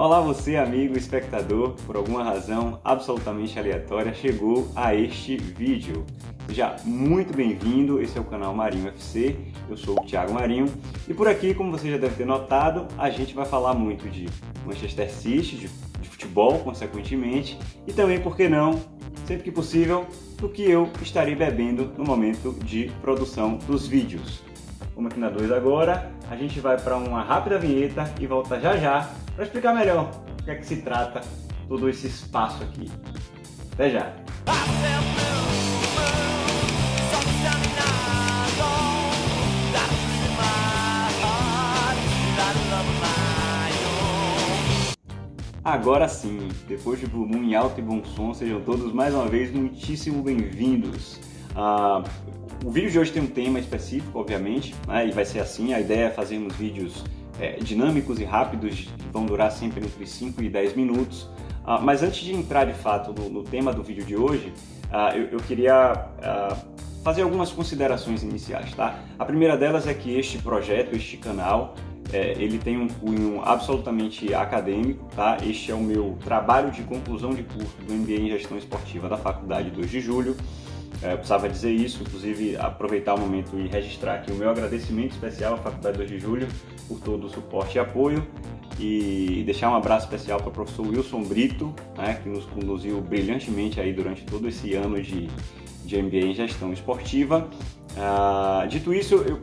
Olá você, amigo espectador, por alguma razão absolutamente aleatória chegou a este vídeo. Seja muito bem-vindo, esse é o canal Marinho FC, eu sou o Thiago Marinho e por aqui, como você já deve ter notado, a gente vai falar muito de Manchester City, de, de futebol, consequentemente, e também, por que não, sempre que possível, do que eu estarei bebendo no momento de produção dos vídeos. Vamos aqui na 2 agora, a gente vai para uma rápida vinheta e volta já já para explicar melhor o que é que se trata todo esse espaço aqui. Até já! Agora sim, depois de Blue Moon em alto e bom som, sejam todos mais uma vez muitíssimo bem-vindos. Uh, o vídeo de hoje tem um tema específico, obviamente, né, e vai ser assim, a ideia é fazermos vídeos é, dinâmicos e rápidos, vão durar sempre entre 5 e 10 minutos. Uh, mas antes de entrar de fato no, no tema do vídeo de hoje, uh, eu, eu, queria fazer algumas considerações iniciais, tá? A primeira delas é que este projeto, este canal, é, ele tem um cunho absolutamente acadêmico, tá? Este é o meu trabalho de conclusão de curso do MBA em Gestão Esportiva da Faculdade 2 de Julho. É, eu precisava dizer isso, inclusive aproveitar o momento e registrar aqui o meu agradecimento especial à Faculdade 2 de Julho por todo o suporte e apoio e deixar um abraço especial para o professor Wilson Brito, né, que nos conduziu brilhantemente aí durante todo esse ano de, de MBA em Gestão Esportiva. Ah, dito isso, eu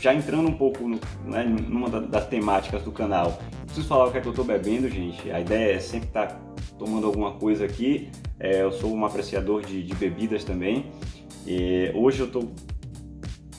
já entrando um pouco no, né, numa das temáticas do canal, preciso falar o que é que eu estou bebendo, gente. A ideia é sempre estar tá tomando alguma coisa aqui. É, eu sou um apreciador de, de bebidas também. E hoje eu estou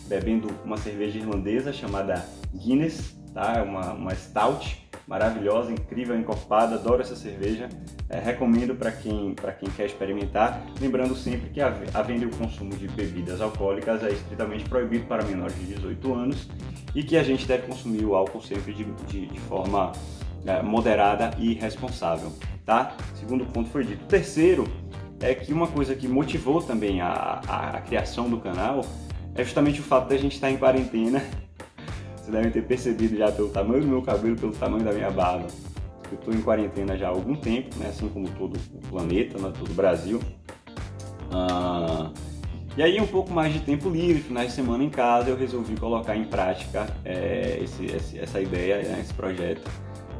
bebendo uma cerveja irlandesa chamada Guinness, tá? É uma, uma stout maravilhosa, incrível, encorpada, adoro essa cerveja. É, recomendo para quem, quem quer experimentar. Lembrando sempre que a, a venda e o consumo de bebidas alcoólicas é estritamente proibido para menores de 18 anos e que a gente deve consumir o álcool sempre de, de, de forma é, moderada e responsável. Tá? Segundo ponto foi dito. Terceiro é que uma coisa que motivou também a, a, a criação do canal é justamente o fato da gente estar em quarentena vocês devem ter percebido já pelo tamanho do meu cabelo, pelo tamanho da minha barba. Eu estou em quarentena já há algum tempo, né? assim como todo o planeta, né? todo o Brasil. Ah, e aí, um pouco mais de tempo livre, finais de semana em casa, eu resolvi colocar em prática é, esse, esse, essa ideia, né? esse projeto,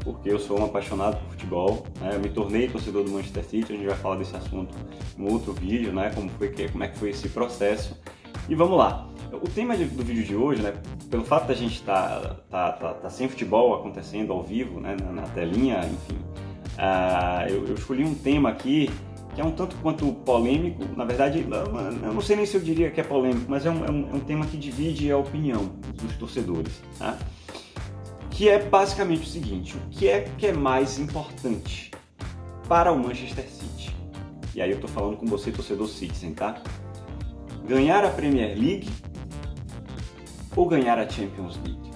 porque eu sou um apaixonado por futebol. Né? Eu me tornei torcedor do Manchester City, a gente vai falar desse assunto em outro vídeo, né? como, foi, como é que foi esse processo. E vamos lá. O tema do vídeo de hoje, né, pelo fato da gente estar tá, tá, tá, tá, sem futebol acontecendo ao vivo, né, na, na telinha, enfim, uh, eu, eu, escolhi um tema aqui que é um tanto quanto polêmico. Na verdade, eu não sei nem se eu diria que é polêmico, mas é um, é um, é um tema que divide a opinião dos torcedores. Tá? Que é basicamente o seguinte: o que é que é mais importante para o Manchester City? E aí eu estou falando com você, torcedor Citizen, tá? Ganhar a Premier League ou ganhar a Champions League?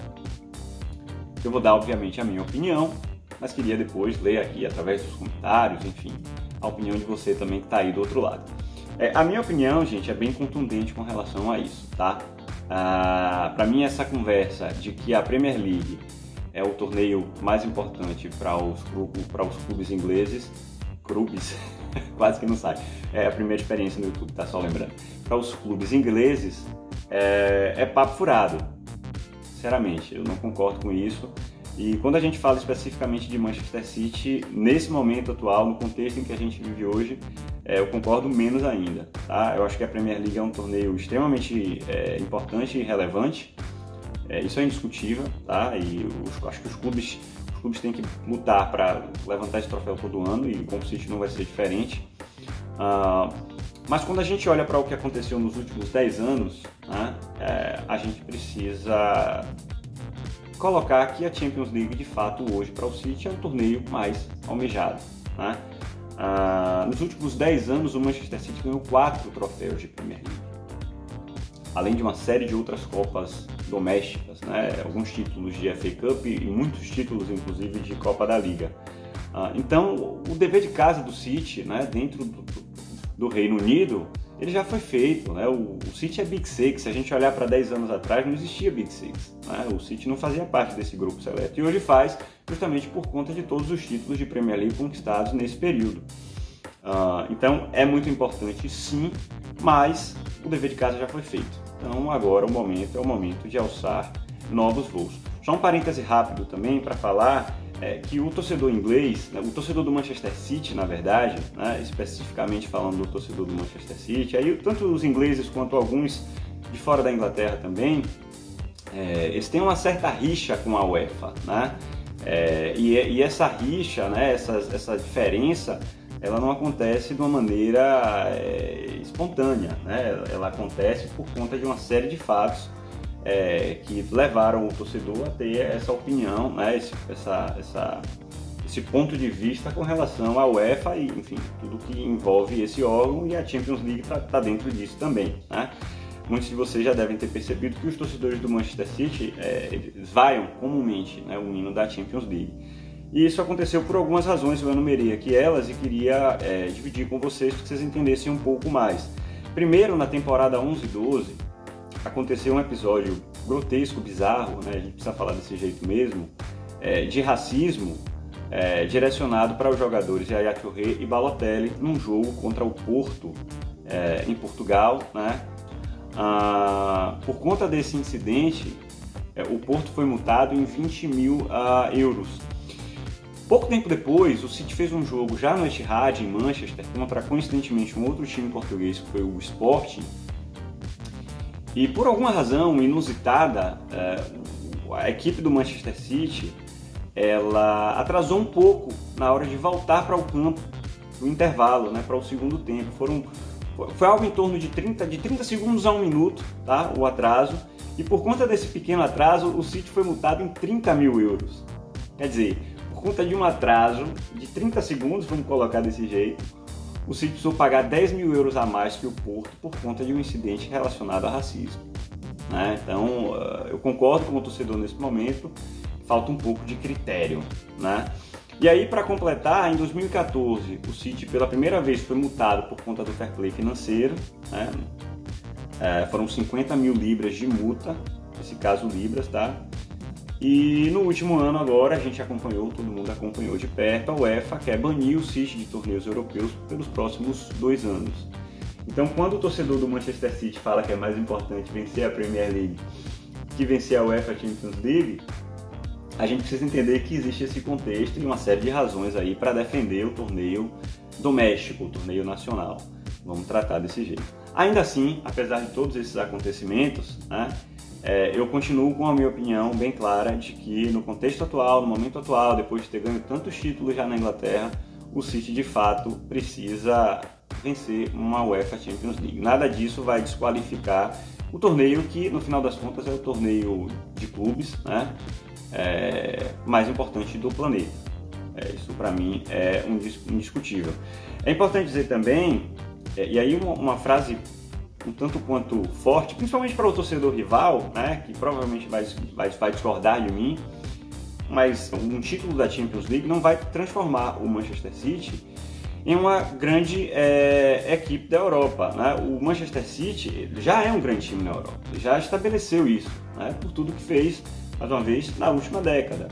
Eu vou dar, obviamente, a minha opinião, mas queria depois ler aqui através dos comentários, enfim, a opinião de você também que está aí do outro lado. É, a minha opinião, gente, é bem contundente com relação a isso, tá? Ah, para mim, essa conversa de que a Premier League é o torneio mais importante para os, os clubes ingleses, clubes, quase que não sai, é a primeira experiência no YouTube, tá só lembrando. Para os clubes ingleses, é, é papo furado. Sinceramente, eu não concordo com isso. E quando a gente fala especificamente de Manchester City, nesse momento atual, no contexto em que a gente vive hoje, é, eu concordo menos ainda. Tá? Eu acho que a Premier League é um torneio extremamente é, importante e relevante. É, isso é indiscutível, tá? E os, acho que os clubes, os clubes têm que lutar para levantar esse troféu todo ano e com o City não vai ser diferente. Uh, mas quando a gente olha para o que aconteceu nos últimos 10 anos, né, é, a gente precisa colocar que a Champions League, de fato, hoje para o City é um torneio mais almejado. Né? Ah, nos últimos 10 anos, o Manchester City ganhou 4 troféus de Premier League. Além de uma série de outras Copas domésticas, né? alguns títulos de FA Cup e muitos títulos, inclusive, de Copa da Liga. Ah, então, o dever de casa do City, né, dentro do, do Reino Unido, ele já foi feito. Né? O, o City é Big Six. Se a gente olhar para 10 anos atrás, não existia Big Six. Né? O City não fazia parte desse grupo seleto. E hoje faz, justamente por conta de todos os títulos de Premier League conquistados nesse período. Uh, então é muito importante sim, mas o dever de casa já foi feito. Então agora o momento é o momento de alçar novos voos. Só um parêntese rápido também para falar é, que o torcedor inglês, né, o torcedor do Manchester City, na verdade, né, especificamente falando do torcedor do Manchester City, aí tanto os ingleses quanto alguns de fora da Inglaterra também, é, eles têm uma certa rixa com a UEFA, né? É, e, e, essa rixa, né, essa, essa diferença, ela não acontece de uma maneira é, espontânea, né? Ela, acontece por conta de uma série de fatos é, que levaram o torcedor a ter essa opinião, né, esse, essa, essa, esse ponto de vista com relação à UEFA e, enfim, tudo que envolve esse órgão e a Champions League está tá dentro disso também. Né? Muitos de vocês já devem ter percebido que os torcedores do Manchester City é, vaiam comumente né, o hino da Champions League. E isso aconteceu por algumas razões, eu enumerei aqui elas e queria é, dividir com vocês para que vocês entendessem um pouco mais. Primeiro, na temporada 11 e 12, aconteceu um episódio grotesco, bizarro, né? a gente precisa falar desse jeito mesmo, é, de racismo é, direcionado para os jogadores Yaya Touré e Balotelli num jogo contra o Porto é, em Portugal. Né? Ah, por conta desse incidente, é, o Porto foi multado em 20 mil ah, euros. Pouco tempo depois, o City fez um jogo já no Etihad, em Manchester, contra coincidentemente um outro time português que foi o Sporting, e por alguma razão inusitada, é, a equipe do Manchester City ela atrasou um pouco na hora de voltar para o campo, no intervalo, né, para o segundo tempo. Foram, foi algo em torno de 30, de 30 segundos a um minuto, tá, o atraso. E por conta desse pequeno atraso, o City foi multado em 30 mil euros. Quer dizer, por conta de um atraso de 30 segundos, vamos colocar desse jeito, o City precisou pagar 10 mil euros a mais que o Porto por conta de um incidente relacionado a racismo. Né? Então, eh, eu concordo com o torcedor nesse momento, falta um pouco de critério. Né? E aí, para completar, em 2014, o City pela primeira vez foi multado por conta do fair play financeiro. Né? É, foram 50 mil libras de multa, nesse caso libras, tá? E no último ano agora a gente acompanhou, todo mundo acompanhou de perto, a UEFA quer banir o City de torneios europeus pelos próximos dois anos. Então quando o torcedor do Manchester City fala que é mais importante vencer a Premier League que vencer a UEFA Champions League, a gente precisa entender que existe esse contexto e uma série de razões aí para defender o torneio doméstico, o torneio nacional. Vamos tratar desse jeito. Ainda assim, apesar de todos esses acontecimentos, né, é, eu continuo com a minha opinião bem clara de que no contexto atual, no momento atual, depois de ter ganho tantos títulos já na Inglaterra, o City de fato precisa vencer uma UEFA Champions League. Nada disso vai desqualificar o torneio que, no final das contas, é o torneio de clubes né? É, mais importante do planeta. É, isso para mim é indiscutível. É importante dizer também, é, e aí uma, uma frase um tanto quanto forte, principalmente para o torcedor rival, né, que provavelmente vai, vai, vai discordar de mim, mas um título da Champions League não vai transformar o Manchester City em uma grande é, equipe da Europa. Né? O Manchester City já é um grande time na Europa, já estabeleceu isso, né? por tudo que fez, mais uma vez, na última década.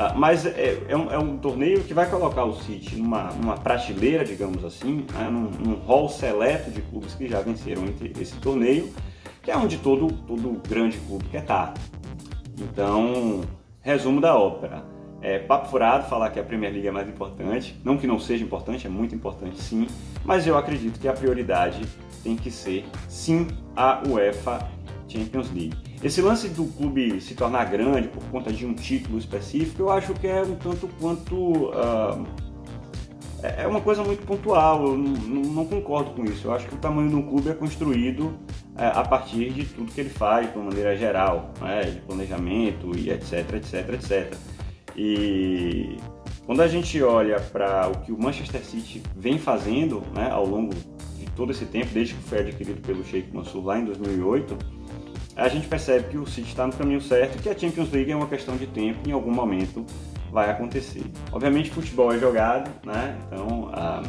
Ah, mas é, é, um, é, um, torneio que vai colocar o City numa, numa prateleira, digamos assim, né, num, num hall seleto de clubes que já venceram esse torneio, que é onde todo, todo grande clube quer estar. Então, resumo da ópera. É papo furado falar que a Premier League é mais importante. Não que não seja importante, é muito importante sim, mas eu acredito que a prioridade tem que ser sim a UEFA Champions League. Esse lance do clube se tornar grande por conta de um título específico, eu acho que é um tanto quanto. Uh, é uma coisa muito pontual, eu não, não, concordo com isso. Eu acho que o tamanho um clube é construído uh, a partir de tudo que ele faz, de uma maneira geral, né, de planejamento e etc, etc, etc. E quando a gente olha para o que o Manchester City vem fazendo né, ao longo de todo esse tempo, desde que foi adquirido pelo Sheikh Mansour lá em 2008, a gente percebe que o City está no caminho certo e que a Champions League é uma questão de tempo em algum momento vai acontecer. Obviamente futebol é jogado, né? Então a...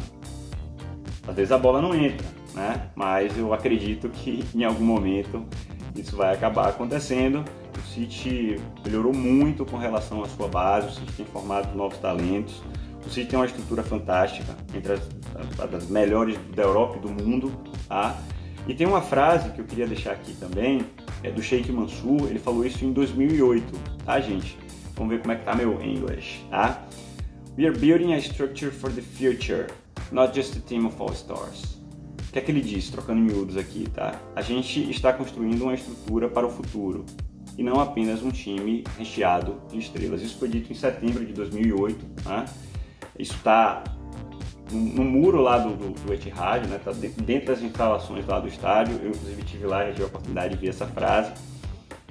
às vezes a bola não entra, né? Mas eu acredito que em algum momento isso vai acabar acontecendo. O City melhorou muito com relação à sua base, o City tem formado novos talentos. O City tem uma estrutura fantástica, entre as, as melhores da Europa e do mundo, tá? E tem uma frase que eu queria deixar aqui também, é do Sheikh Mansour, ele falou isso em 2008, tá, gente? Vamos ver como é que tá meu English, tá? We are building a structure for the future, not just a team of all stars. O que é que ele diz, trocando miúdos aqui, tá? A gente está construindo uma estrutura para o futuro e não apenas um time recheado de estrelas. Isso foi dito em setembro de 2008, tá? Isso está no, muro lá do, do, do Etihad, né? Tá dentro das instalações lá do estádio. Eu inclusive tive lá e tive a oportunidade de ver essa frase.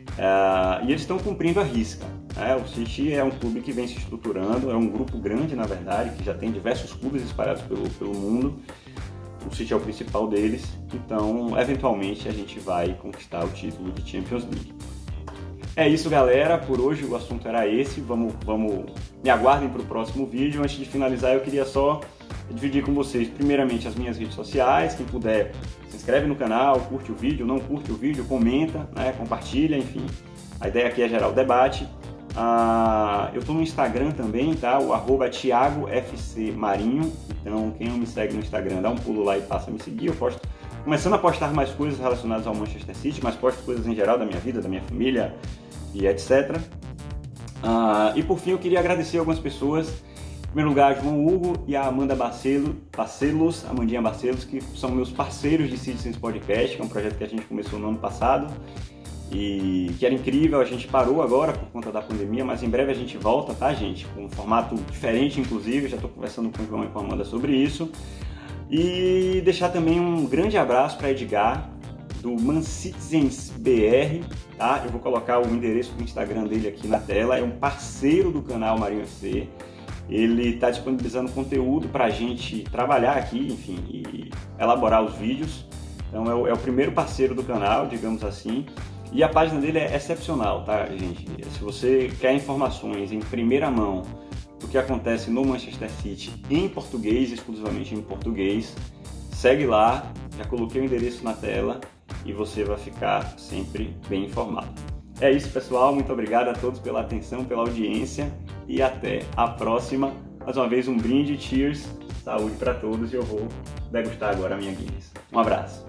Uh, e eles estão cumprindo a risca. Né? O City é um clube que vem se estruturando, é um grupo grande, na verdade, que já tem diversos clubes espalhados pelo, pelo mundo. O City é o principal deles, então, eventualmente, a gente vai conquistar o título de Champions League. É isso, galera. Por hoje o assunto era esse. Vamos, vamos... Me aguardem para o próximo vídeo. Antes de finalizar, eu queria só dividir com vocês, primeiramente, as minhas redes sociais. Quem puder, se inscreve no canal, curte o vídeo, não curte o vídeo, comenta, né, compartilha, enfim. A ideia aqui é gerar o debate. Ah, eu estou no Instagram também, tá? O arroba TiagoFCMarinho. Então, quem não me segue no Instagram, dá um pulo lá e passa a me seguir. Eu posto, começando a postar mais coisas relacionadas ao Manchester City, mas posto coisas em geral da minha vida, da minha família, e etc. Ah, e por fim, eu queria agradecer algumas pessoas. Primeiro lugar, João Hugo e a Amanda Barcelo, Barcelos, Amandinha Barcelos, que são meus parceiros de Citizens Podcast, que é um projeto que a gente começou no ano passado e que era incrível. A gente parou agora por conta da pandemia, mas em breve a gente volta, tá, gente? Com um formato diferente, inclusive. Já estou conversando com o João e com a Amanda sobre isso. E deixar também um grande abraço para Edgar, do Man Citizens BR, tá? Eu vou colocar o endereço do Instagram dele aqui na tela. É um parceiro do canal Marinho FC. Ele está disponibilizando conteúdo para a gente trabalhar aqui, enfim, e elaborar os vídeos. Então é o, é o, primeiro parceiro do canal, digamos assim. E a página dele é excepcional, tá, gente? Se você quer informações em primeira mão do que acontece no Manchester City em português, exclusivamente em português, segue lá. Já coloquei o endereço na tela e você vai ficar sempre bem informado. É isso, pessoal. Muito obrigado a todos pela atenção, pela audiência e até a próxima. Mais uma vez, um brinde, cheers, saúde para todos e eu vou degustar agora a minha Guinness. Um abraço.